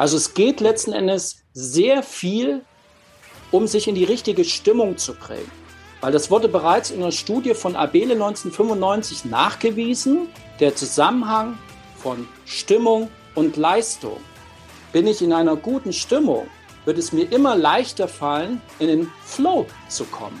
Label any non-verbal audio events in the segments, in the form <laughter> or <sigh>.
Also es geht letzten Endes sehr viel, um sich in die richtige Stimmung zu bringen. Weil das wurde bereits in einer Studie von Abele 1995 nachgewiesen, der Zusammenhang von Stimmung und Leistung. Bin ich in einer guten Stimmung, wird es mir immer leichter fallen, in den Flow zu kommen.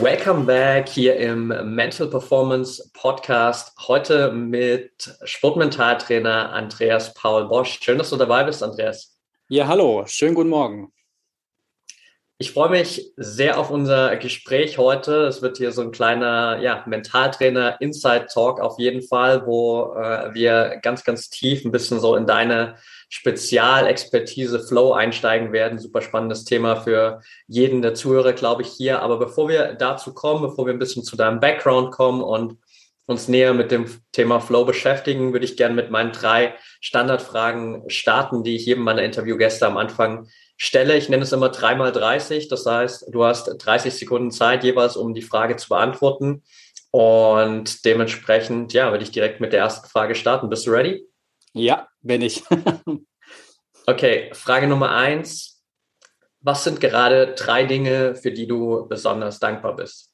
Welcome back hier im Mental Performance Podcast. Heute mit Sportmentaltrainer Andreas Paul Bosch. Schön, dass du dabei bist, Andreas. Ja, hallo. Schönen guten Morgen. Ich freue mich sehr auf unser Gespräch heute. Es wird hier so ein kleiner ja, Mentaltrainer Inside Talk auf jeden Fall, wo äh, wir ganz, ganz tief ein bisschen so in deine Spezialexpertise Flow einsteigen werden. Super spannendes Thema für jeden der Zuhörer, glaube ich, hier. Aber bevor wir dazu kommen, bevor wir ein bisschen zu deinem Background kommen und uns näher mit dem Thema Flow beschäftigen, würde ich gerne mit meinen drei Standardfragen starten, die ich jedem meiner Interviewgäste am Anfang stelle. Ich nenne es immer dreimal 30. Das heißt, du hast 30 Sekunden Zeit jeweils, um die Frage zu beantworten. Und dementsprechend, ja, würde ich direkt mit der ersten Frage starten. Bist du ready? Ja, bin ich. <laughs> okay, Frage Nummer eins. Was sind gerade drei Dinge, für die du besonders dankbar bist?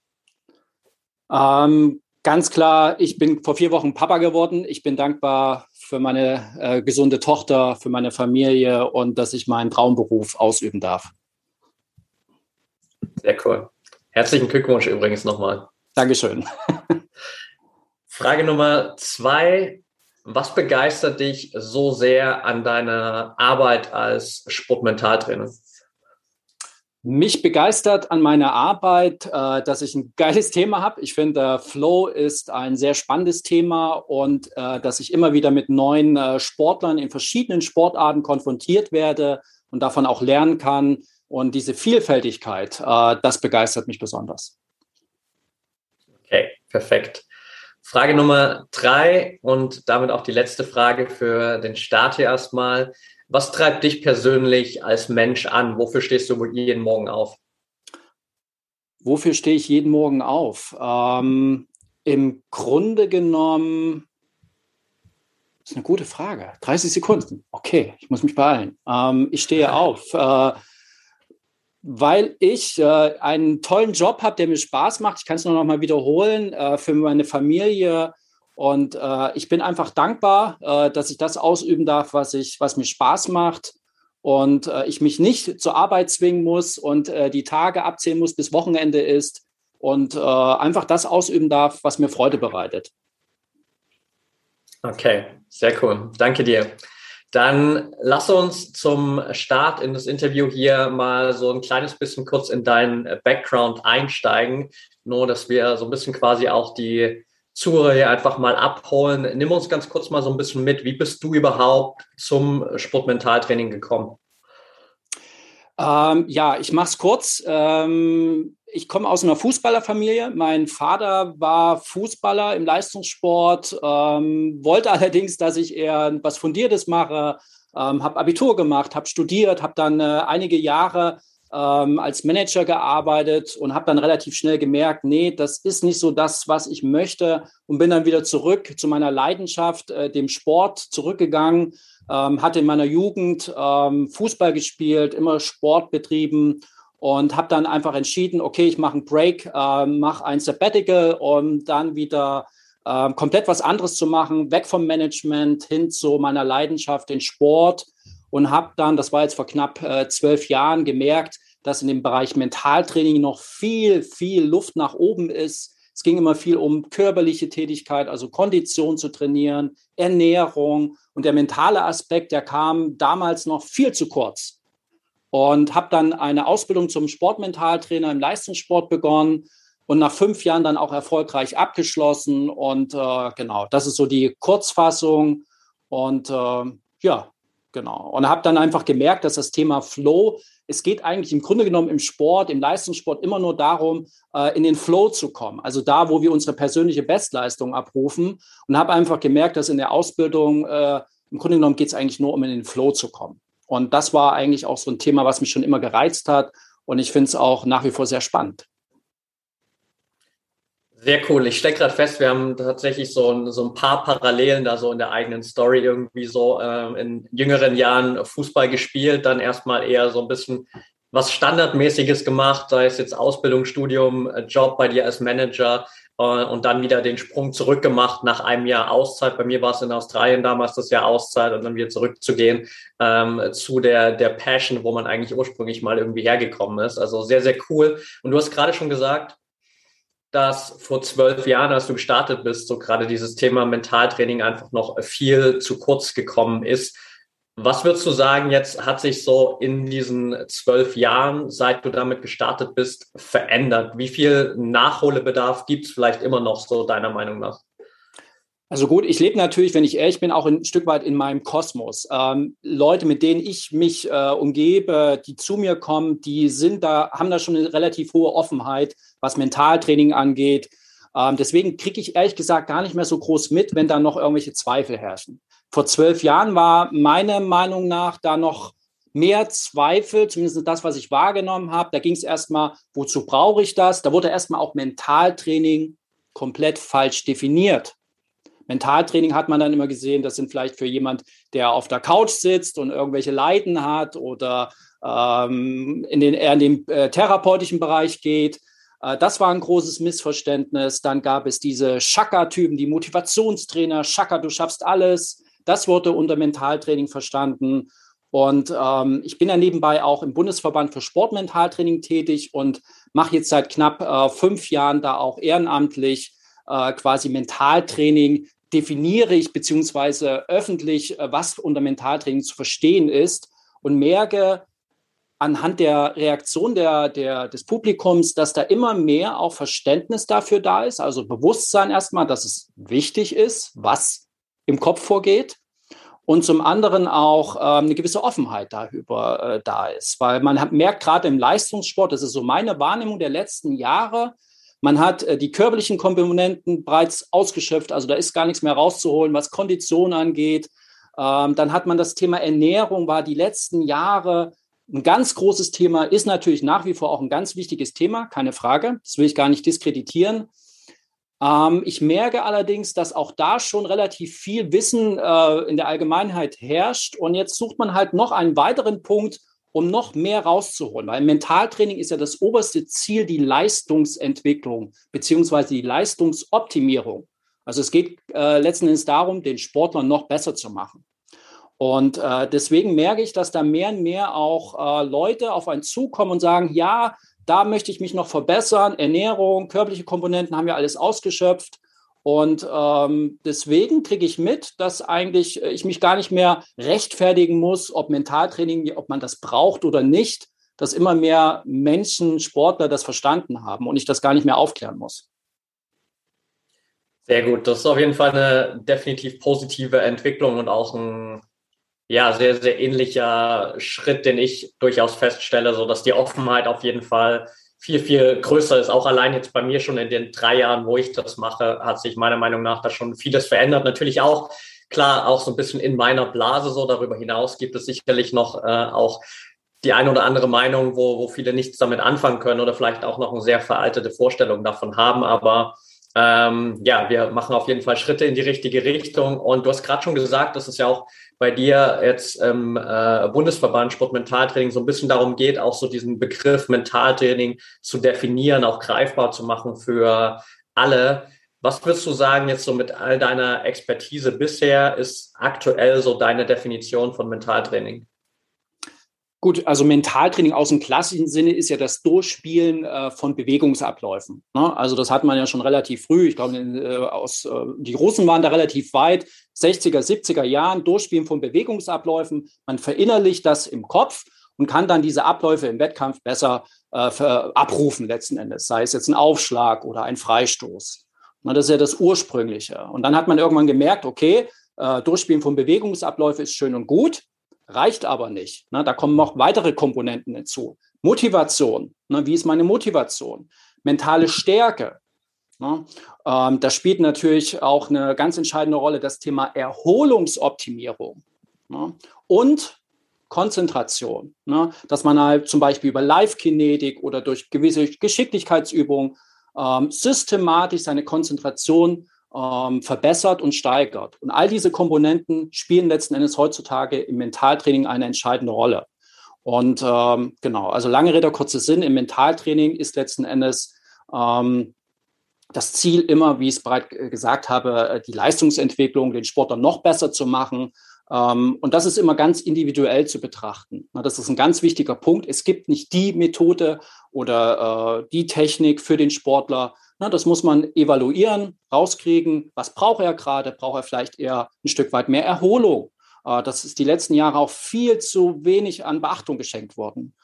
Ähm, ganz klar, ich bin vor vier Wochen Papa geworden. Ich bin dankbar für meine äh, gesunde Tochter, für meine Familie und dass ich meinen Traumberuf ausüben darf. Sehr cool. Herzlichen Glückwunsch übrigens nochmal. Dankeschön. <laughs> Frage Nummer zwei. Was begeistert dich so sehr an deiner Arbeit als Sportmentaltrainer? Mich begeistert an meiner Arbeit, äh, dass ich ein <laughs> geiles Thema habe. Ich finde, Flow ist ein sehr spannendes Thema und äh, dass ich immer wieder mit neuen äh, Sportlern in verschiedenen Sportarten konfrontiert werde und davon auch lernen kann. Und diese Vielfältigkeit, das begeistert mich besonders. Okay, perfekt. Frage Nummer drei und damit auch die letzte Frage für den Start hier erstmal. Was treibt dich persönlich als Mensch an? Wofür stehst du jeden Morgen auf? Wofür stehe ich jeden Morgen auf? Ähm, Im Grunde genommen, das ist eine gute Frage. 30 Sekunden. Okay, ich muss mich beeilen. Ähm, ich stehe auf. Äh, weil ich äh, einen tollen Job habe, der mir Spaß macht. Ich kann es nur noch mal wiederholen äh, für meine Familie. Und äh, ich bin einfach dankbar, äh, dass ich das ausüben darf, was, ich, was mir Spaß macht. Und äh, ich mich nicht zur Arbeit zwingen muss und äh, die Tage abzählen muss, bis Wochenende ist. Und einfach das ausüben darf, was mir Freude bereitet. Okay, sehr cool. Danke dir. Dann lass uns zum Start in das Interview hier mal so ein kleines bisschen kurz in deinen Background einsteigen, nur dass wir so ein bisschen quasi auch die Zuhörer hier einfach mal abholen. Nimm uns ganz kurz mal so ein bisschen mit. Wie bist du überhaupt zum Sportmentaltraining gekommen? Ähm, ja, ich mache es kurz. Ähm, ich komme aus einer Fußballerfamilie. Mein Vater war Fußballer im Leistungssport, ähm, wollte allerdings, dass ich eher was Fundiertes mache, ähm, habe Abitur gemacht, habe studiert, habe dann äh, einige Jahre ähm, als Manager gearbeitet und habe dann relativ schnell gemerkt, nee, das ist nicht so das, was ich möchte und bin dann wieder zurück zu meiner Leidenschaft, äh, dem Sport zurückgegangen, ähm, hatte in meiner Jugend ähm, Fußball gespielt, immer Sport betrieben und habe dann einfach entschieden, okay, ich mache einen Break, äh, mache ein Sabbatical, um dann wieder äh, komplett was anderes zu machen, weg vom Management hin zu meiner Leidenschaft in Sport und habe dann, das war jetzt vor knapp äh, zwölf Jahren, gemerkt, dass in dem Bereich Mentaltraining noch viel, viel Luft nach oben ist. Es ging immer viel um körperliche Tätigkeit, also Kondition zu trainieren, Ernährung und der mentale Aspekt, der kam damals noch viel zu kurz. Und habe dann eine Ausbildung zum Sportmentaltrainer im Leistungssport begonnen und nach fünf Jahren dann auch erfolgreich abgeschlossen. Und äh, genau, das ist so die Kurzfassung. Und äh, ja, genau. Und habe dann einfach gemerkt, dass das Thema Flow, es geht eigentlich im Grunde genommen im Sport, im Leistungssport immer nur darum, äh, in den Flow zu kommen. Also da, wo wir unsere persönliche Bestleistung abrufen. Und habe einfach gemerkt, dass in der Ausbildung, äh, im Grunde genommen geht es eigentlich nur um in den Flow zu kommen. Und das war eigentlich auch so ein Thema, was mich schon immer gereizt hat. Und ich finde es auch nach wie vor sehr spannend. Sehr cool. Ich stecke gerade fest, wir haben tatsächlich so ein, so ein paar Parallelen da so in der eigenen Story irgendwie so äh, in jüngeren Jahren Fußball gespielt, dann erstmal eher so ein bisschen was Standardmäßiges gemacht, sei es jetzt Ausbildung, Studium, äh, Job bei dir als Manager, und dann wieder den Sprung zurückgemacht nach einem Jahr Auszeit. Bei mir war es in Australien damals das Jahr Auszeit und dann wieder zurückzugehen ähm, zu der, der Passion, wo man eigentlich ursprünglich mal irgendwie hergekommen ist. Also sehr, sehr cool. Und du hast gerade schon gesagt, dass vor zwölf Jahren, als du gestartet bist, so gerade dieses Thema Mentaltraining einfach noch viel zu kurz gekommen ist. Was würdest du sagen, jetzt hat sich so in diesen zwölf Jahren, seit du damit gestartet bist, verändert? Wie viel Nachholbedarf gibt es vielleicht immer noch so deiner Meinung nach? Also gut, ich lebe natürlich, wenn ich ehrlich bin, auch ein Stück weit in meinem Kosmos. Ähm, Leute, mit denen ich mich äh, umgebe, die zu mir kommen, die sind da, haben da schon eine relativ hohe Offenheit, was Mentaltraining angeht. Ähm, deswegen kriege ich ehrlich gesagt gar nicht mehr so groß mit, wenn da noch irgendwelche Zweifel herrschen. Vor zwölf Jahren war meiner Meinung nach da noch mehr Zweifel, zumindest das, was ich wahrgenommen habe. Da ging es erstmal, wozu brauche ich das? Da wurde erstmal auch Mentaltraining komplett falsch definiert. Mentaltraining hat man dann immer gesehen, das sind vielleicht für jemand, der auf der Couch sitzt und irgendwelche Leiden hat oder ähm, in den, eher in den äh, therapeutischen Bereich geht. Äh, das war ein großes Missverständnis. Dann gab es diese Chakra-Typen, die Motivationstrainer. Chakra, du schaffst alles. Das wurde unter Mentaltraining verstanden. Und ähm, ich bin ja nebenbei auch im Bundesverband für Sportmentaltraining tätig und mache jetzt seit knapp äh, fünf Jahren da auch ehrenamtlich äh, quasi Mentaltraining. Definiere ich beziehungsweise öffentlich, äh, was unter Mentaltraining zu verstehen ist und merke anhand der Reaktion der, der, des Publikums, dass da immer mehr auch Verständnis dafür da ist, also Bewusstsein erstmal, dass es wichtig ist, was im Kopf vorgeht und zum anderen auch ähm, eine gewisse Offenheit darüber äh, da ist. Weil man hat, merkt gerade im Leistungssport, das ist so meine Wahrnehmung der letzten Jahre, man hat äh, die körperlichen Komponenten bereits ausgeschöpft, also da ist gar nichts mehr rauszuholen, was Kondition angeht. Ähm, dann hat man das Thema Ernährung, war die letzten Jahre ein ganz großes Thema, ist natürlich nach wie vor auch ein ganz wichtiges Thema, keine Frage. Das will ich gar nicht diskreditieren. Ähm, ich merke allerdings, dass auch da schon relativ viel Wissen äh, in der Allgemeinheit herrscht. Und jetzt sucht man halt noch einen weiteren Punkt, um noch mehr rauszuholen. Weil Mentaltraining ist ja das oberste Ziel, die Leistungsentwicklung beziehungsweise die Leistungsoptimierung. Also es geht äh, letzten Endes darum, den Sportler noch besser zu machen. Und äh, deswegen merke ich, dass da mehr und mehr auch äh, Leute auf einen zukommen und sagen, ja, da möchte ich mich noch verbessern. Ernährung, körperliche Komponenten haben wir alles ausgeschöpft. Und ähm, deswegen kriege ich mit, dass eigentlich äh, ich mich gar nicht mehr rechtfertigen muss, ob Mentaltraining, ob man das braucht oder nicht, dass immer mehr Menschen, Sportler das verstanden haben und ich das gar nicht mehr aufklären muss. Sehr gut. Das ist auf jeden Fall eine definitiv positive Entwicklung und auch ein ja, sehr, sehr ähnlicher Schritt, den ich durchaus feststelle, so dass die Offenheit auf jeden Fall viel, viel größer ist. Auch allein jetzt bei mir schon in den drei Jahren, wo ich das mache, hat sich meiner Meinung nach da schon vieles verändert. Natürlich auch, klar, auch so ein bisschen in meiner Blase so. Darüber hinaus gibt es sicherlich noch äh, auch die eine oder andere Meinung, wo, wo viele nichts damit anfangen können oder vielleicht auch noch eine sehr veraltete Vorstellung davon haben. Aber ähm, ja, wir machen auf jeden Fall Schritte in die richtige Richtung. Und du hast gerade schon gesagt, dass es ja auch bei dir jetzt im äh, Bundesverband Sportmentaltraining so ein bisschen darum geht, auch so diesen Begriff Mentaltraining zu definieren, auch greifbar zu machen für alle. Was würdest du sagen jetzt so mit all deiner Expertise bisher ist aktuell so deine Definition von Mentaltraining? Gut, also Mentaltraining aus dem klassischen Sinne ist ja das Durchspielen äh, von Bewegungsabläufen. Ne? Also das hat man ja schon relativ früh. Ich glaube, äh, aus, äh, die Russen waren da relativ weit. 60er, 70er Jahren Durchspielen von Bewegungsabläufen. Man verinnerlicht das im Kopf und kann dann diese Abläufe im Wettkampf besser äh, abrufen letzten Endes, sei es jetzt ein Aufschlag oder ein Freistoß. Na, das ist ja das Ursprüngliche. Und dann hat man irgendwann gemerkt, okay, äh, Durchspielen von Bewegungsabläufen ist schön und gut, reicht aber nicht. Na, da kommen noch weitere Komponenten hinzu. Motivation. Na, wie ist meine Motivation? Mentale Stärke. Na, ähm, da spielt natürlich auch eine ganz entscheidende Rolle das Thema Erholungsoptimierung. Na, und Konzentration. Ne? Dass man halt zum Beispiel über Live-Kinetik oder durch gewisse Geschicklichkeitsübungen ähm, systematisch seine Konzentration ähm, verbessert und steigert. Und all diese Komponenten spielen letzten Endes heutzutage im Mentaltraining eine entscheidende Rolle. Und genau, also lange Rede, kurzer Sinn, im Mentaltraining ist letzten Endes ähm, das Ziel immer, wie ich es bereits gesagt habe, die Leistungsentwicklung, den Sportler noch besser zu machen, ähm, und das ist immer ganz individuell zu betrachten. Das ist ein ganz wichtiger Punkt. Es gibt nicht die Methode oder äh, die Technik für den Sportler. Das muss man evaluieren, rauskriegen. Was braucht er gerade? Braucht er vielleicht eher ein Stück weit mehr Erholung? Äh, das ist die letzten Jahre auch viel zu wenig an Beachtung geschenkt worden.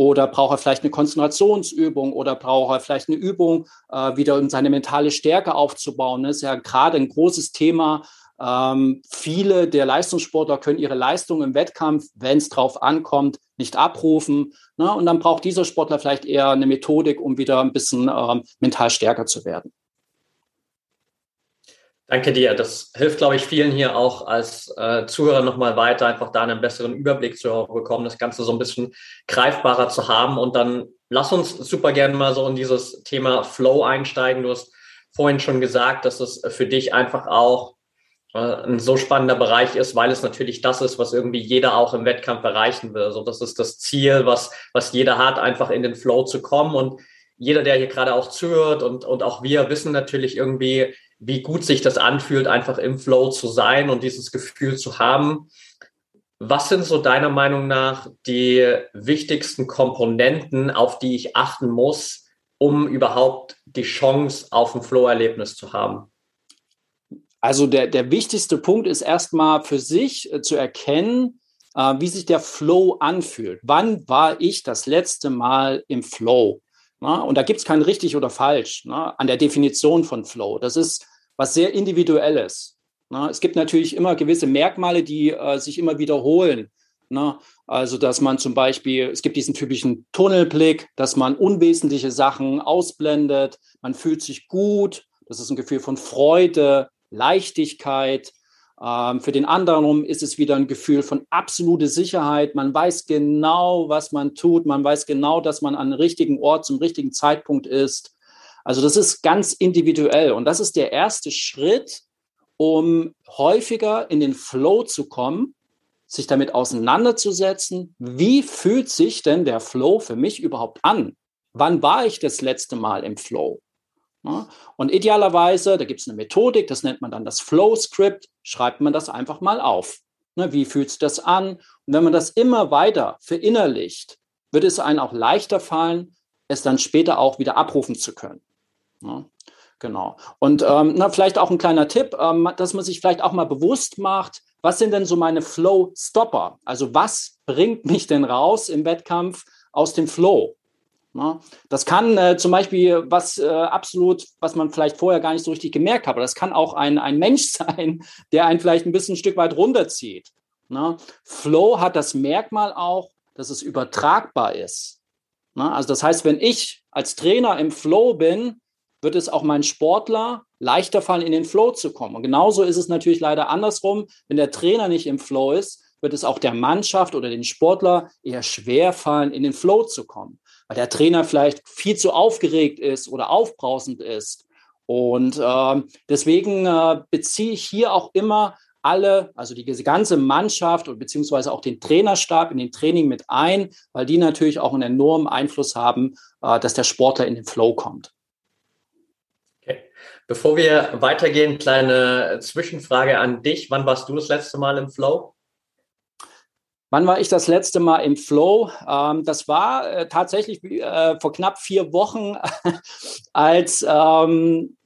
Oder braucht er vielleicht eine Konzentrationsübung oder braucht er vielleicht eine Übung, äh, wieder um seine mentale Stärke aufzubauen. Das ist ja gerade ein großes Thema ähm, viele der Leistungssportler können ihre Leistung im Wettkampf, wenn es drauf ankommt, nicht abrufen. Ne? Und dann braucht dieser Sportler vielleicht eher eine Methodik, um wieder ein bisschen ähm, mental stärker zu werden. Danke dir. Das hilft, glaube ich, vielen hier auch als äh, Zuhörer nochmal weiter, einfach da einen besseren Überblick zu bekommen, das Ganze so ein bisschen greifbarer zu haben. Und dann lass uns super gerne mal so in dieses Thema Flow einsteigen. Du hast vorhin schon gesagt, dass es für dich einfach auch äh, ein so spannender Bereich ist, weil es natürlich das ist, was irgendwie jeder auch im Wettkampf erreichen will. So, das ist das Ziel, was, was jeder hat, einfach in den Flow zu kommen. Und jeder, der hier gerade auch zuhört und, und auch wir wissen natürlich irgendwie, wie gut sich das anfühlt, einfach im Flow zu sein und dieses Gefühl zu haben. Was sind so deiner Meinung nach die wichtigsten Komponenten, auf die ich achten muss, um überhaupt die Chance auf ein Flow-Erlebnis zu haben? Also der, der wichtigste Punkt ist erstmal für sich äh, zu erkennen, äh, wie sich der Flow anfühlt. Wann war ich das letzte Mal im Flow? Na, und da gibt es kein richtig oder falsch na, an der Definition von Flow. Das ist was sehr Individuelles. Na, es gibt natürlich immer gewisse Merkmale, die äh, sich immer wiederholen. Also, dass man zum Beispiel, es gibt diesen typischen Tunnelblick, dass man unwesentliche Sachen ausblendet, man fühlt sich gut, das ist ein Gefühl von Freude, Leichtigkeit. Ähm, für den anderen ist es wieder ein Gefühl von absolute Sicherheit. Man weiß genau, was man tut. Man weiß genau, dass man an dem richtigen Ort zum richtigen Zeitpunkt ist. Also das ist ganz individuell. Und das ist der erste Schritt, um häufiger in den Flow zu kommen, sich damit auseinanderzusetzen. Wie fühlt sich denn der Flow für mich überhaupt an? Wann war ich das letzte Mal im Flow? Ne? Und idealerweise, da gibt es eine Methodik, das nennt man dann das Flow-Script, schreibt man das einfach mal auf. Ne, wie fühlt sich das an? Und wenn man das immer weiter verinnerlicht, wird es einem auch leichter fallen, es dann später auch wieder abrufen zu können. Ne? Genau. Und ähm, na, vielleicht auch ein kleiner Tipp, ähm, dass man sich vielleicht auch mal bewusst macht, was sind denn so meine Flow-Stopper? Also was bringt mich denn raus im Wettkampf aus dem Flow? Ne? Das kann äh, zum Beispiel was äh, absolut, was man vielleicht vorher gar nicht so richtig gemerkt hat, aber das kann auch ein, ein <laughs> Mensch sein, der einen vielleicht ein bisschen ein Stück weit runterzieht. Ne? Flow hat das Merkmal auch, dass es übertragbar ist. Ne? Also das heißt, wenn ich als Trainer im Flow bin, wird es auch meinen Sportler leichter fallen, in den Flow zu kommen. Und genauso ist es natürlich leider andersrum. Wenn der Trainer nicht im Flow ist, wird es auch der Mannschaft oder den Sportler eher schwer fallen, in den Flow zu kommen weil der Trainer vielleicht viel zu aufgeregt ist oder aufbrausend ist. Und äh, deswegen äh, beziehe ich hier auch immer alle, also die ganze Mannschaft und beziehungsweise auch den Trainerstab in den Training mit ein, weil die natürlich auch einen enormen Einfluss haben, äh, dass der Sportler in den Flow kommt. Okay. Bevor wir weitergehen, kleine Zwischenfrage an dich. Wann warst du das letzte Mal im Flow? Wann war ich das letzte Mal im Flow? Ähm, das war äh, tatsächlich äh, vor knapp vier Wochen, <laughs> als, ähm,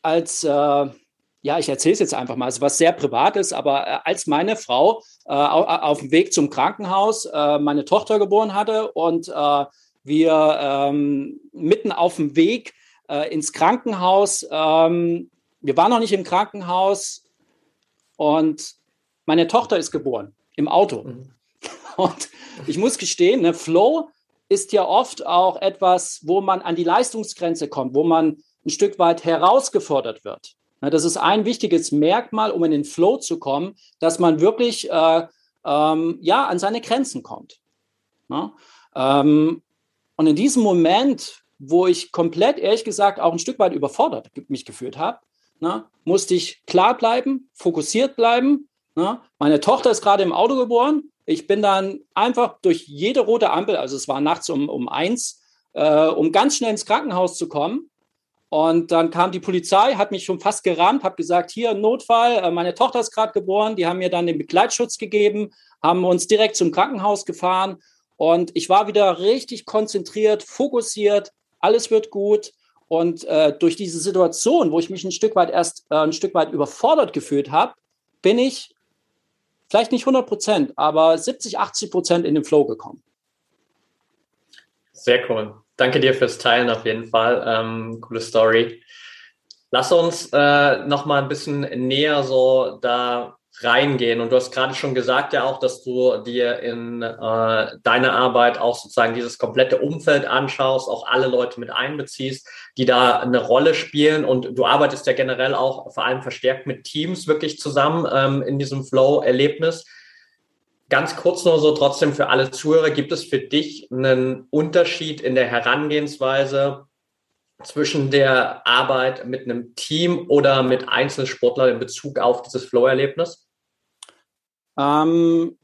als äh, ja, ich erzähle es jetzt einfach mal, also was sehr privat ist, aber als meine Frau auf dem Weg zum Krankenhaus meine Tochter geboren hatte und wir ähm, mitten auf dem Weg ins Krankenhaus, wir waren noch nicht im Krankenhaus und meine Tochter ist geboren im Auto. Mhm. <laughs> Und ich muss gestehen, ne, Flow ist ja oft auch etwas, wo man an die Leistungsgrenze kommt, wo man ein Stück weit herausgefordert wird. Das ist ein wichtiges Merkmal, um in den Flow zu kommen, dass man wirklich äh, ähm, ja, an seine Grenzen kommt. Ja? Ähm, und in diesem Moment, wo ich komplett, ehrlich gesagt, auch ein Stück weit überfordert mich gefühlt habe, ne, musste ich klar bleiben, fokussiert bleiben. Ne? Meine Tochter ist gerade im Auto geboren. Ich bin dann einfach durch jede rote Ampel, also es war nachts um, um eins, äh, um ganz schnell ins Krankenhaus zu kommen, und dann kam die Polizei, hat mich schon fast gerammt, hat gesagt, hier Notfall, äh, meine Tochter ist gerade geboren. Die haben mir dann den Begleitschutz gegeben, haben uns direkt zum Krankenhaus gefahren. Und ich war wieder richtig konzentriert, fokussiert, alles wird gut. Und äh, durch diese Situation, wo ich mich ein Stück weit erst äh, ein Stück weit überfordert gefühlt habe, bin ich vielleicht nicht 100 Prozent, aber 70, 80 Prozent in den Flow gekommen. Sehr cool. Danke dir fürs Teilen auf jeden Fall. Ähm, coole Story. Lass uns äh, noch mal ein bisschen näher so da reingehen. Und du hast gerade schon gesagt ja auch, dass du dir in äh, deiner Arbeit auch sozusagen dieses komplette Umfeld anschaust, auch alle Leute mit einbeziehst, die da eine Rolle spielen. Und du arbeitest ja generell auch vor allem verstärkt mit Teams wirklich zusammen ähm, in diesem Flow-Erlebnis. Ganz kurz nur so trotzdem für alle Zuhörer, gibt es für dich einen Unterschied in der Herangehensweise zwischen der Arbeit mit einem Team oder mit Einzelsportlern in Bezug auf dieses Flow-Erlebnis? Ähm,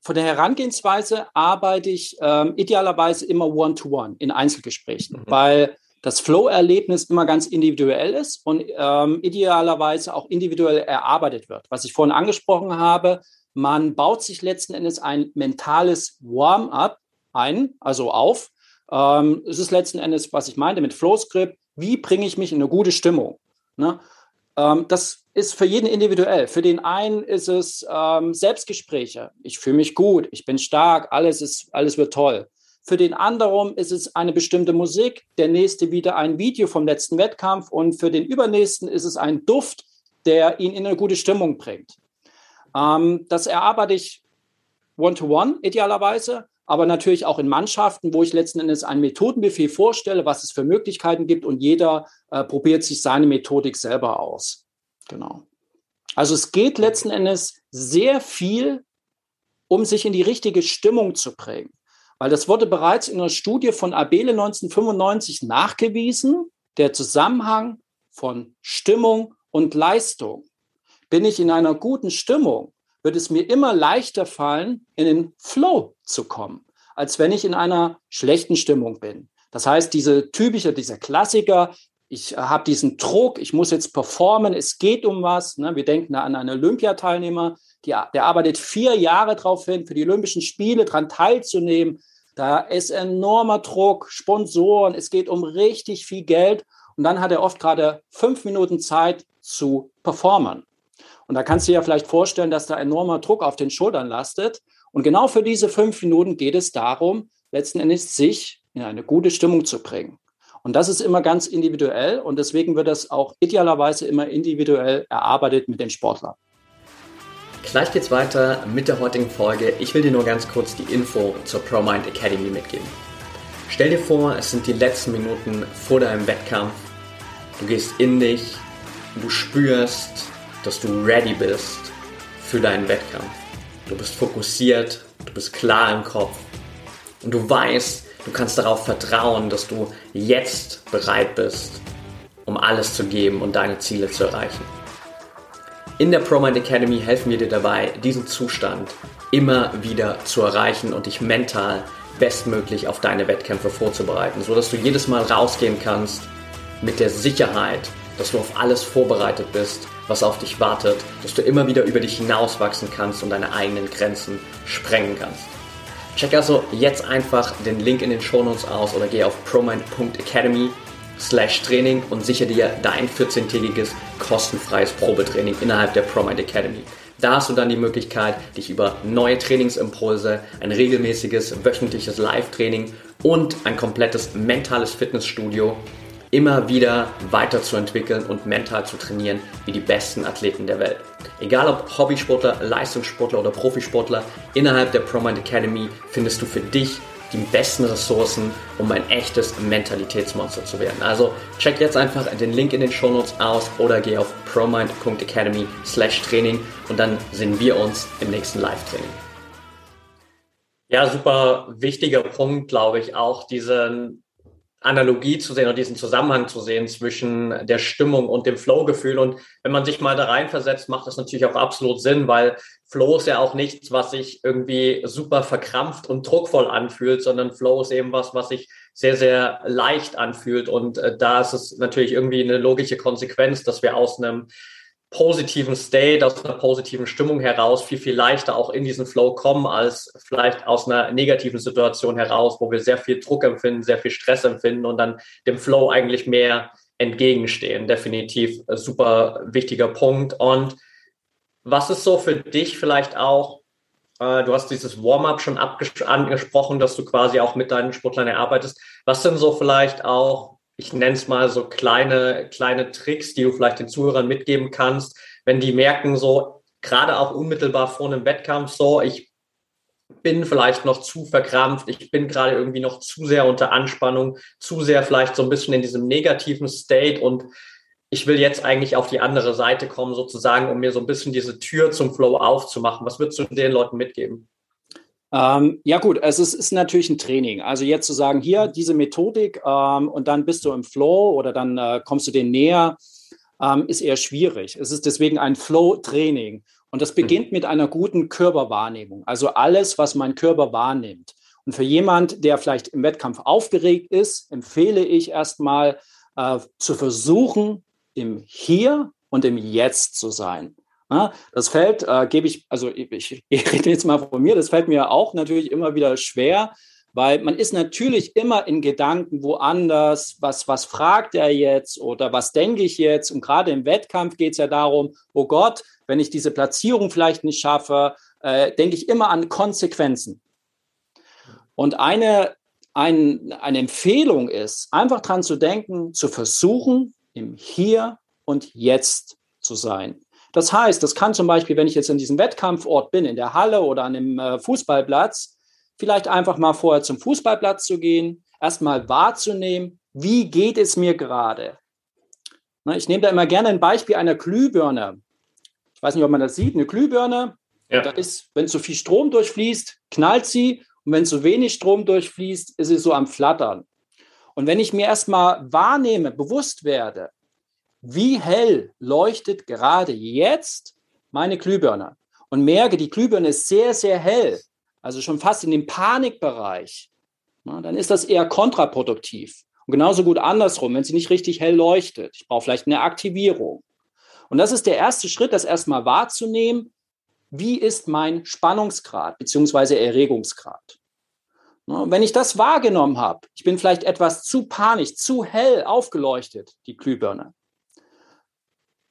von der Herangehensweise arbeite ich ähm, idealerweise immer One-to-One -one in Einzelgesprächen, mhm. weil das Flow-Erlebnis immer ganz individuell ist und ähm, idealerweise auch individuell erarbeitet wird. Was ich vorhin angesprochen habe, man baut sich letzten Endes ein mentales Warm-up ein, also auf. Ähm, es ist letzten Endes, was ich meinte mit Flowscript, wie bringe ich mich in eine gute Stimmung? Ne? Ähm, das ist für jeden individuell. Für den einen ist es ähm, Selbstgespräche. Ich fühle mich gut, ich bin stark, alles, ist, alles wird toll. Für den anderen ist es eine bestimmte Musik, der nächste wieder ein Video vom letzten Wettkampf und für den übernächsten ist es ein Duft, der ihn in eine gute Stimmung bringt. Ähm, das erarbeite ich one-to-one -one, idealerweise, aber natürlich auch in Mannschaften, wo ich letzten Endes ein Methodenbefehl vorstelle, was es für Möglichkeiten gibt und jeder äh, probiert sich seine Methodik selber aus. Genau. Also es geht letzten Endes sehr viel, um sich in die richtige Stimmung zu bringen. Weil das wurde bereits in einer Studie von Abele 1995 nachgewiesen, der Zusammenhang von Stimmung und Leistung. Bin ich in einer guten Stimmung, wird es mir immer leichter fallen, in den Flow zu kommen, als wenn ich in einer schlechten Stimmung bin. Das heißt, diese typische, dieser Klassiker, ich habe diesen Druck, ich muss jetzt performen, es geht um was. Ne? Wir denken da an einen Olympiateilnehmer, die, der arbeitet vier Jahre darauf hin, für die Olympischen Spiele daran teilzunehmen. Da ist enormer Druck, Sponsoren, es geht um richtig viel Geld. Und dann hat er oft gerade fünf Minuten Zeit zu performen. Und da kannst du dir ja vielleicht vorstellen, dass da enormer Druck auf den Schultern lastet. Und genau für diese fünf Minuten geht es darum, letzten Endes sich in eine gute Stimmung zu bringen. Und das ist immer ganz individuell und deswegen wird das auch idealerweise immer individuell erarbeitet mit den Sportlern. Gleich geht's weiter mit der heutigen Folge. Ich will dir nur ganz kurz die Info zur ProMind Academy mitgeben. Stell dir vor, es sind die letzten Minuten vor deinem Wettkampf. Du gehst in dich, du spürst, dass du ready bist für deinen Wettkampf. Du bist fokussiert, du bist klar im Kopf und du weißt, du kannst darauf vertrauen, dass du jetzt bereit bist, um alles zu geben und deine Ziele zu erreichen. In der ProMind Academy helfen wir dir dabei, diesen Zustand immer wieder zu erreichen und dich mental bestmöglich auf deine Wettkämpfe vorzubereiten, sodass du jedes Mal rausgehen kannst mit der Sicherheit, dass du auf alles vorbereitet bist was auf dich wartet, dass du immer wieder über dich hinauswachsen kannst und deine eigenen Grenzen sprengen kannst. Check also jetzt einfach den Link in den Shownotes aus oder geh auf promind.academy slash Training und sichere dir dein 14-tägiges kostenfreies Probetraining innerhalb der ProMind Academy. Da hast du dann die Möglichkeit, dich über neue Trainingsimpulse, ein regelmäßiges wöchentliches Live-Training und ein komplettes mentales Fitnessstudio immer wieder weiterzuentwickeln und mental zu trainieren wie die besten Athleten der Welt. Egal ob Hobbysportler, Leistungssportler oder Profisportler, innerhalb der ProMind Academy findest du für dich die besten Ressourcen, um ein echtes Mentalitätsmonster zu werden. Also check jetzt einfach den Link in den Shownotes aus oder geh auf promind.academy slash Training und dann sehen wir uns im nächsten Live-Training. Ja, super wichtiger Punkt, glaube ich, auch diesen Analogie zu sehen oder diesen Zusammenhang zu sehen zwischen der Stimmung und dem Flow-Gefühl. Und wenn man sich mal da reinversetzt, macht das natürlich auch absolut Sinn, weil Flow ist ja auch nichts, was sich irgendwie super verkrampft und druckvoll anfühlt, sondern Flow ist eben was, was sich sehr, sehr leicht anfühlt. Und äh, da ist es natürlich irgendwie eine logische Konsequenz, dass wir aus einem positiven State, aus einer positiven Stimmung heraus viel, viel leichter auch in diesen Flow kommen, als vielleicht aus einer negativen Situation heraus, wo wir sehr viel Druck empfinden, sehr viel Stress empfinden und dann dem Flow eigentlich mehr entgegenstehen. Definitiv super wichtiger Punkt. Und was ist so für dich vielleicht auch, äh, du hast dieses Warm-up schon angesprochen, dass du quasi auch mit deinen Sportlern erarbeitest. Was sind so vielleicht auch ich nenne es mal so kleine, kleine Tricks, die du vielleicht den Zuhörern mitgeben kannst, wenn die merken, so gerade auch unmittelbar vor einem Wettkampf, so ich bin vielleicht noch zu verkrampft, ich bin gerade irgendwie noch zu sehr unter Anspannung, zu sehr vielleicht so ein bisschen in diesem negativen State und ich will jetzt eigentlich auf die andere Seite kommen, sozusagen, um mir so ein bisschen diese Tür zum Flow aufzumachen. Was würdest du den Leuten mitgeben? Ähm, ja gut, es ist, ist, natürlich ein Training. Also jetzt zu sagen, hier diese Methodik ähm, und dann bist du im Flow oder dann äh, kommst du denen näher, ähm, ist eher schwierig. Es ist deswegen ein Flow-Training. Und das beginnt mit einer guten Körperwahrnehmung. Also alles, was mein Körper wahrnimmt. Und für jemand, der vielleicht im Wettkampf aufgeregt ist, empfehle ich erstmal äh, zu versuchen, im Hier und im Jetzt zu sein. Das fällt, äh, gebe ich, also ich, ich <laughs> rede jetzt mal von mir, das fällt mir auch natürlich immer wieder schwer, weil man ist natürlich immer in Gedanken woanders, was, was fragt er jetzt oder was denke ich jetzt? Und gerade im Wettkampf geht es ja darum, oh Gott, wenn ich diese Platzierung vielleicht nicht schaffe, äh, denke ich immer an Konsequenzen. Und eine, ein, eine Empfehlung ist, einfach dran zu denken, zu versuchen, im Hier und Jetzt zu sein. Das heißt, das kann zum Beispiel, wenn ich jetzt in diesem Wettkampfort bin, in der Halle oder an einem äh, Fußballplatz, vielleicht einfach mal vorher zum Fußballplatz zu gehen, erstmal wahrzunehmen, wie geht es mir gerade. Ich nehme da immer gerne ein Beispiel einer Glühbirne. Ich weiß nicht, ob man das sieht. Eine Glühbirne, ja. da ist, wenn zu viel Strom durchfließt, knallt sie. Und wenn zu wenig Strom durchfließt, ist sie so am Flattern. Und wenn ich mir erstmal wahrnehme, bewusst werde, wie hell leuchtet gerade jetzt meine Glühbirne und merke, die Glühbirne ist sehr, sehr hell, also schon fast in dem Panikbereich, na, dann ist das eher kontraproduktiv. Und genauso gut andersrum, wenn sie nicht richtig hell leuchtet. Ich brauche vielleicht eine Aktivierung. Und das ist der erste Schritt, das erstmal wahrzunehmen, wie ist mein Spannungsgrad bzw. Erregungsgrad. Na, wenn ich das wahrgenommen habe, ich bin vielleicht etwas zu panisch, zu hell aufgeleuchtet, die Glühbirne,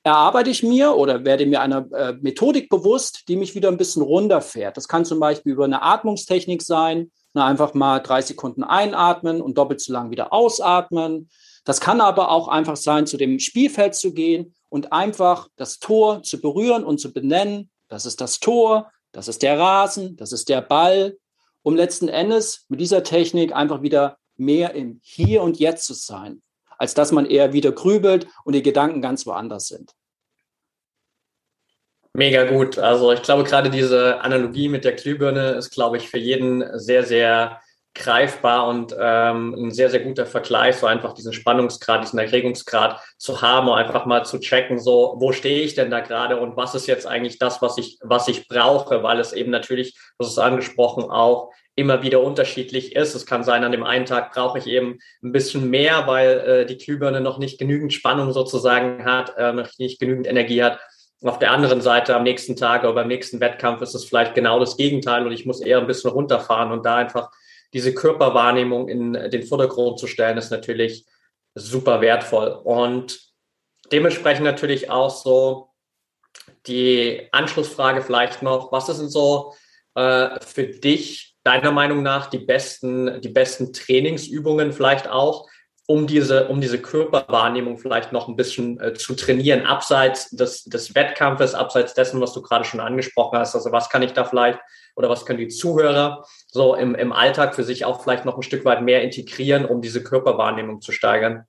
erarbeite ich mir oder werde mir einer äh, Methodik bewusst, die mich wieder ein bisschen runterfährt. Das kann zum Beispiel über eine Atmungstechnik sein, na, einfach mal drei Sekunden einatmen und doppelt so lang wieder ausatmen. Das kann aber auch einfach sein, zu dem Spielfeld zu gehen und einfach das Tor zu berühren und zu benennen. Das ist das Tor, das ist der Rasen, das ist der Ball, um letzten Endes mit dieser Technik einfach wieder mehr im Hier und Jetzt zu sein als dass man eher wieder grübelt und die Gedanken ganz woanders sind. Mega gut. Also ich glaube, gerade diese Analogie mit der Glühbirne ist, glaube ich, für jeden sehr, sehr greifbar und ähm, ein sehr, sehr guter Vergleich, so einfach diesen Spannungsgrad, diesen Erregungsgrad zu haben und einfach mal zu checken, so, wo stehe ich denn da gerade und was ist jetzt eigentlich das, was ich, was ich brauche, weil es eben natürlich, das ist angesprochen, auch immer wieder unterschiedlich ist. Es kann sein, an dem einen Tag brauche ich eben ein bisschen mehr, weil äh, die Glühbirne noch nicht genügend Spannung sozusagen hat, äh, noch nicht genügend Energie hat. Auf der anderen Seite am nächsten Tag oder beim nächsten Wettkampf ist es vielleicht genau das Gegenteil und ich muss eher ein bisschen runterfahren und da einfach diese Körperwahrnehmung in den Vordergrund zu stellen, ist natürlich super wertvoll. Und dementsprechend natürlich auch so die Anschlussfrage vielleicht noch, was ist denn so äh, für dich deiner Meinung nach die besten, die besten Trainingsübungen vielleicht auch, um diese, um diese Körperwahrnehmung vielleicht noch ein bisschen äh, zu trainieren, abseits des, des Wettkampfes, abseits dessen, was du gerade schon angesprochen hast. Also was kann ich da vielleicht oder was können die Zuhörer so im, im Alltag für sich auch vielleicht noch ein Stück weit mehr integrieren, um diese Körperwahrnehmung zu steigern?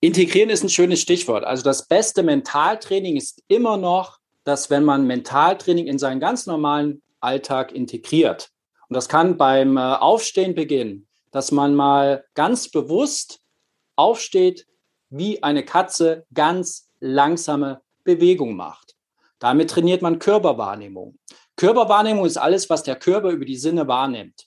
Integrieren ist ein schönes Stichwort. Also das beste Mentaltraining ist immer noch, dass wenn man Mentaltraining in seinen ganz normalen Alltag integriert. Und das kann beim äh, Aufstehen beginnen dass man mal ganz bewusst aufsteht, wie eine Katze ganz langsame Bewegung macht. Damit trainiert man Körperwahrnehmung. Körperwahrnehmung ist alles, was der Körper über die Sinne wahrnimmt.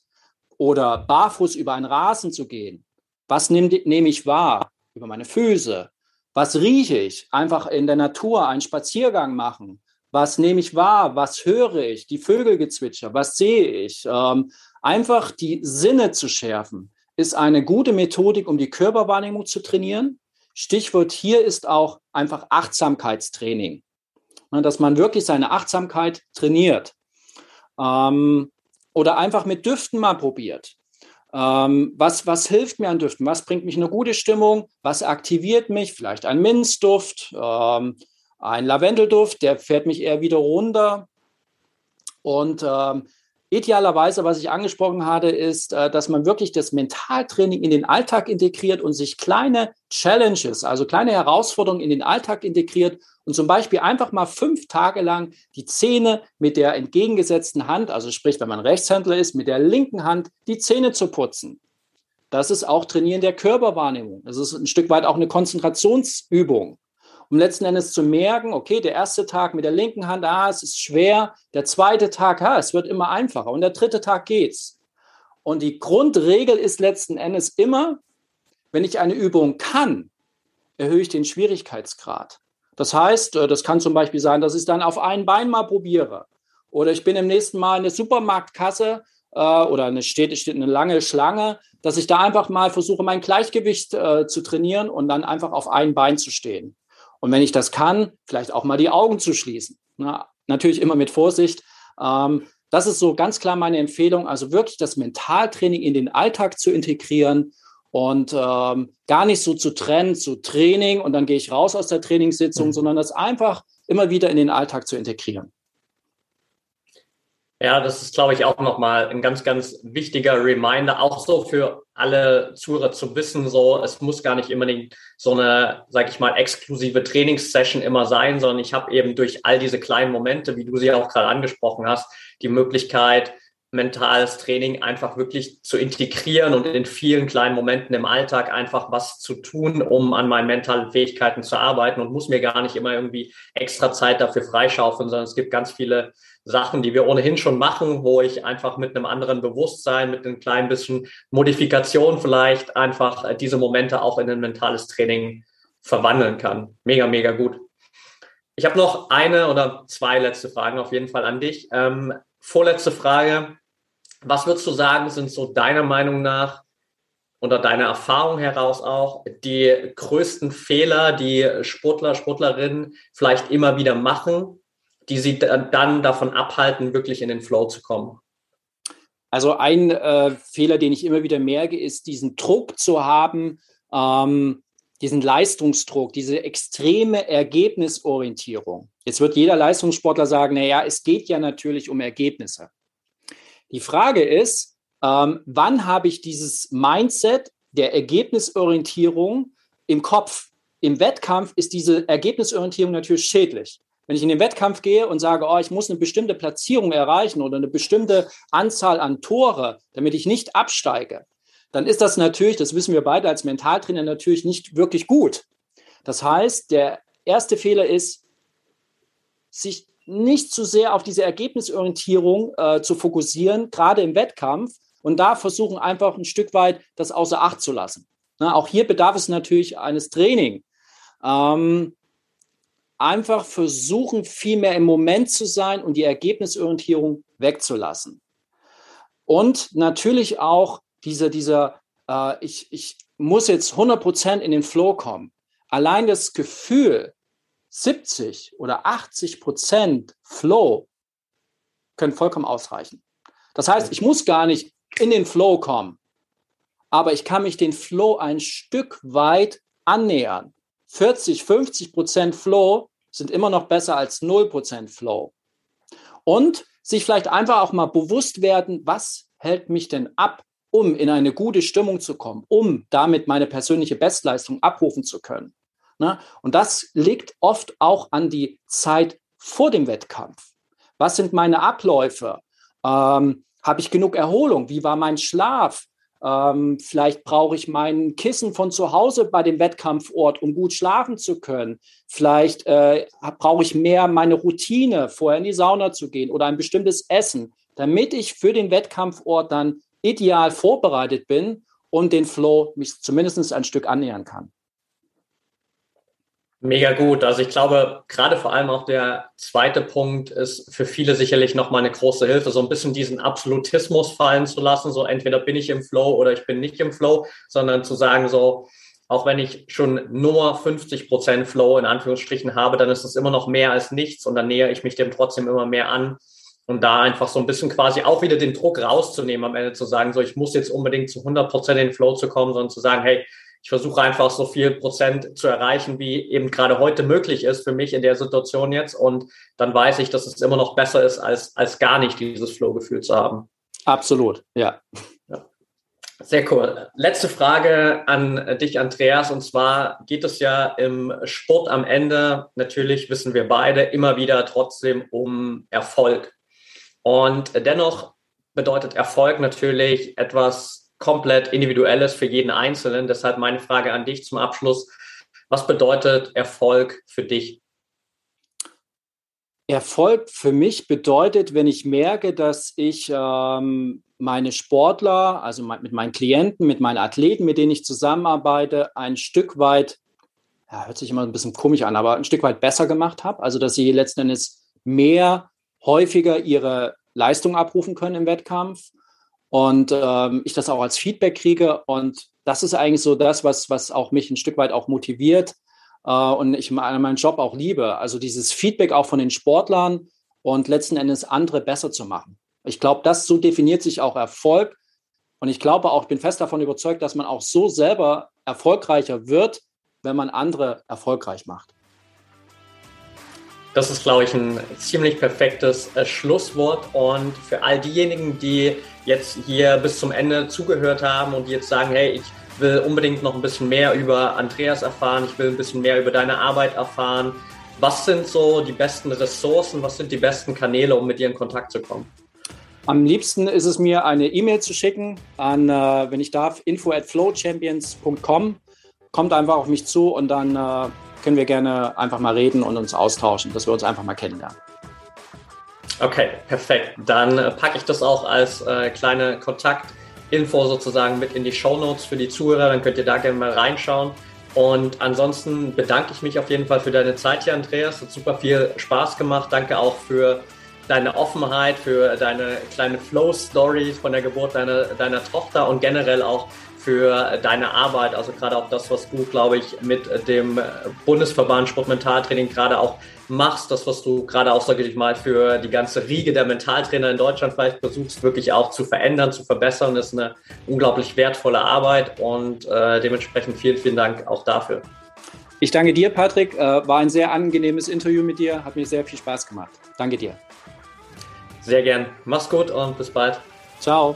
Oder barfuß über einen Rasen zu gehen. Was nehme, nehme ich wahr? Über meine Füße. Was rieche ich? Einfach in der Natur einen Spaziergang machen. Was nehme ich wahr? Was höre ich? Die Vögelgezwitscher. Was sehe ich? Ähm, Einfach die Sinne zu schärfen, ist eine gute Methodik, um die Körperwahrnehmung zu trainieren. Stichwort hier ist auch einfach Achtsamkeitstraining, ne, dass man wirklich seine Achtsamkeit trainiert. Ähm, oder einfach mit Düften mal probiert. Ähm, was, was hilft mir an Düften? Was bringt mich in eine gute Stimmung? Was aktiviert mich? Vielleicht ein Minzduft, ähm, ein Lavendelduft, der fährt mich eher wieder runter. Und ähm, Idealerweise, was ich angesprochen hatte, ist, äh, dass man wirklich das Mentaltraining in den Alltag integriert und sich kleine Challenges, also kleine Herausforderungen in den Alltag integriert und zum Beispiel einfach mal fünf Tage lang die Zähne mit der entgegengesetzten Hand, also sprich, wenn man Rechtshändler ist, mit der linken Hand die Zähne zu putzen. Das ist auch Trainieren der Körperwahrnehmung. Das ist ein Stück weit auch eine Konzentrationsübung um letzten Endes zu merken, okay, der erste Tag mit der linken Hand, ah, es ist schwer, der zweite Tag, ah, es wird immer einfacher und der dritte Tag geht's. Und die Grundregel ist letzten Endes immer, wenn ich eine Übung kann, erhöhe ich den Schwierigkeitsgrad. Das heißt, äh, das kann zum Beispiel sein, dass ich es dann auf ein Bein mal probiere. Oder ich bin im nächsten Mal in der Supermarktkasse äh, oder eine, steht, steht eine lange Schlange, dass ich da einfach mal versuche, mein Gleichgewicht äh, zu trainieren und dann einfach auf ein Bein zu stehen. Und wenn ich das kann, vielleicht auch mal die Augen zu schließen. Na, natürlich immer mit Vorsicht. Ähm, das ist so ganz klar meine Empfehlung, also wirklich das Mentaltraining in den Alltag zu integrieren und ähm, gar nicht so zu trennen, zu Training und dann gehe ich raus aus der Trainingssitzung, mhm. sondern das einfach immer wieder in den Alltag zu integrieren. Ja, das ist, glaube ich, auch nochmal ein ganz, ganz wichtiger Reminder, auch so für alle Zuhörer zu wissen, so, es muss gar nicht unbedingt so eine, sag ich mal, exklusive Trainingssession immer sein, sondern ich habe eben durch all diese kleinen Momente, wie du sie auch gerade angesprochen hast, die Möglichkeit, mentales Training einfach wirklich zu integrieren und in vielen kleinen Momenten im Alltag einfach was zu tun, um an meinen mentalen Fähigkeiten zu arbeiten und muss mir gar nicht immer irgendwie extra Zeit dafür freischaufeln, sondern es gibt ganz viele Sachen, die wir ohnehin schon machen, wo ich einfach mit einem anderen Bewusstsein, mit einem kleinen bisschen Modifikation vielleicht einfach diese Momente auch in ein mentales Training verwandeln kann. Mega, mega gut. Ich habe noch eine oder zwei letzte Fragen auf jeden Fall an dich. Ähm, vorletzte Frage. Was würdest du sagen, sind so deiner Meinung nach oder deiner Erfahrung heraus auch die größten Fehler, die Sportler, Sportlerinnen vielleicht immer wieder machen, die sie dann davon abhalten, wirklich in den Flow zu kommen? Also ein äh, Fehler, den ich immer wieder merke, ist diesen Druck zu haben, ähm, diesen Leistungsdruck, diese extreme Ergebnisorientierung. Jetzt wird jeder Leistungssportler sagen, naja, es geht ja natürlich um Ergebnisse. Die Frage ist, ähm, wann habe ich dieses Mindset der Ergebnisorientierung im Kopf? Im Wettkampf ist diese Ergebnisorientierung natürlich schädlich. Wenn ich in den Wettkampf gehe und sage, oh, ich muss eine bestimmte Platzierung erreichen oder eine bestimmte Anzahl an Tore, damit ich nicht absteige, dann ist das natürlich, das wissen wir beide als Mentaltrainer, natürlich nicht wirklich gut. Das heißt, der erste Fehler ist, sich nicht zu sehr auf diese Ergebnisorientierung äh, zu fokussieren, gerade im Wettkampf, und da versuchen einfach ein Stück weit das außer Acht zu lassen. Na, auch hier bedarf es natürlich eines Training. Ähm, einfach versuchen, viel mehr im Moment zu sein und die Ergebnisorientierung wegzulassen. Und natürlich auch dieser, dieser äh, ich, ich muss jetzt 100% in den Flow kommen. Allein das Gefühl, 70 oder 80% Flow können vollkommen ausreichen. Das heißt, ich muss gar nicht in den Flow kommen, aber ich kann mich den Flow ein Stück weit annähern. 40, 50 Prozent Flow sind immer noch besser als 0 Prozent Flow. Und sich vielleicht einfach auch mal bewusst werden, was hält mich denn ab, um in eine gute Stimmung zu kommen, um damit meine persönliche Bestleistung abrufen zu können. Ne? Und das liegt oft auch an die Zeit vor dem Wettkampf. Was sind meine Abläufe? Ähm, Habe ich genug Erholung? Wie war mein Schlaf? Ähm, vielleicht brauche ich mein Kissen von zu Hause bei dem Wettkampfort, um gut schlafen zu können. Vielleicht äh, brauche ich mehr meine Routine, vorher in die Sauna zu gehen oder ein bestimmtes Essen, damit ich für den Wettkampfort dann ideal vorbereitet bin und den Flow mich zumindest ein Stück annähern kann. Mega gut. Also ich glaube, gerade vor allem auch der zweite Punkt ist für viele sicherlich nochmal eine große Hilfe, so ein bisschen diesen Absolutismus fallen zu lassen. So entweder bin ich im Flow oder ich bin nicht im Flow, sondern zu sagen so, auch wenn ich schon nur 50 Prozent Flow in Anführungsstrichen habe, dann ist es immer noch mehr als nichts und dann nähere ich mich dem trotzdem immer mehr an. Und da einfach so ein bisschen quasi auch wieder den Druck rauszunehmen, am Ende zu sagen, so ich muss jetzt unbedingt zu 100 Prozent in den Flow zu kommen, sondern zu sagen, hey, ich versuche einfach so viel Prozent zu erreichen, wie eben gerade heute möglich ist für mich in der Situation jetzt. Und dann weiß ich, dass es immer noch besser ist, als, als gar nicht dieses Flow-Gefühl zu haben. Absolut, ja. ja. Sehr cool. Letzte Frage an dich, Andreas. Und zwar geht es ja im Sport am Ende, natürlich wissen wir beide, immer wieder trotzdem um Erfolg. Und dennoch bedeutet Erfolg natürlich etwas komplett individuelles für jeden Einzelnen. Deshalb meine Frage an dich zum Abschluss. Was bedeutet Erfolg für dich? Erfolg für mich bedeutet, wenn ich merke, dass ich ähm, meine Sportler, also mit meinen Klienten, mit meinen Athleten, mit denen ich zusammenarbeite, ein Stück weit, ja, hört sich immer ein bisschen komisch an, aber ein Stück weit besser gemacht habe. Also, dass sie letzten Endes mehr, häufiger ihre Leistung abrufen können im Wettkampf und ähm, ich das auch als Feedback kriege. Und das ist eigentlich so das, was, was auch mich ein Stück weit auch motiviert äh, und ich meinen Job auch liebe. Also dieses Feedback auch von den Sportlern und letzten Endes andere besser zu machen. Ich glaube, das so definiert sich auch Erfolg. Und ich glaube auch, ich bin fest davon überzeugt, dass man auch so selber erfolgreicher wird, wenn man andere erfolgreich macht. Das ist, glaube ich, ein ziemlich perfektes äh, Schlusswort. Und für all diejenigen, die jetzt hier bis zum Ende zugehört haben und jetzt sagen, hey, ich will unbedingt noch ein bisschen mehr über Andreas erfahren, ich will ein bisschen mehr über deine Arbeit erfahren. Was sind so die besten Ressourcen, was sind die besten Kanäle, um mit dir in Kontakt zu kommen? Am liebsten ist es mir, eine E-Mail zu schicken an, äh, wenn ich darf, info at flowchampions.com. Kommt einfach auf mich zu und dann äh, können wir gerne einfach mal reden und uns austauschen, dass wir uns einfach mal kennenlernen. Okay, perfekt. Dann äh, packe ich das auch als äh, kleine Kontaktinfo sozusagen mit in die Show Notes für die Zuhörer. Dann könnt ihr da gerne mal reinschauen. Und ansonsten bedanke ich mich auf jeden Fall für deine Zeit hier, Andreas. Hat super viel Spaß gemacht. Danke auch für deine Offenheit, für deine kleine Flow-Story von der Geburt deiner, deiner Tochter und generell auch für deine Arbeit, also gerade auch das, was du, glaube ich, mit dem Bundesverband Sportmentaltraining gerade auch machst, das, was du gerade auch, sage ich mal, für die ganze Riege der Mentaltrainer in Deutschland vielleicht versuchst, wirklich auch zu verändern, zu verbessern, ist eine unglaublich wertvolle Arbeit und äh, dementsprechend vielen, vielen Dank auch dafür. Ich danke dir, Patrick. Äh, war ein sehr angenehmes Interview mit dir, hat mir sehr viel Spaß gemacht. Danke dir. Sehr gern. Mach's gut und bis bald. Ciao.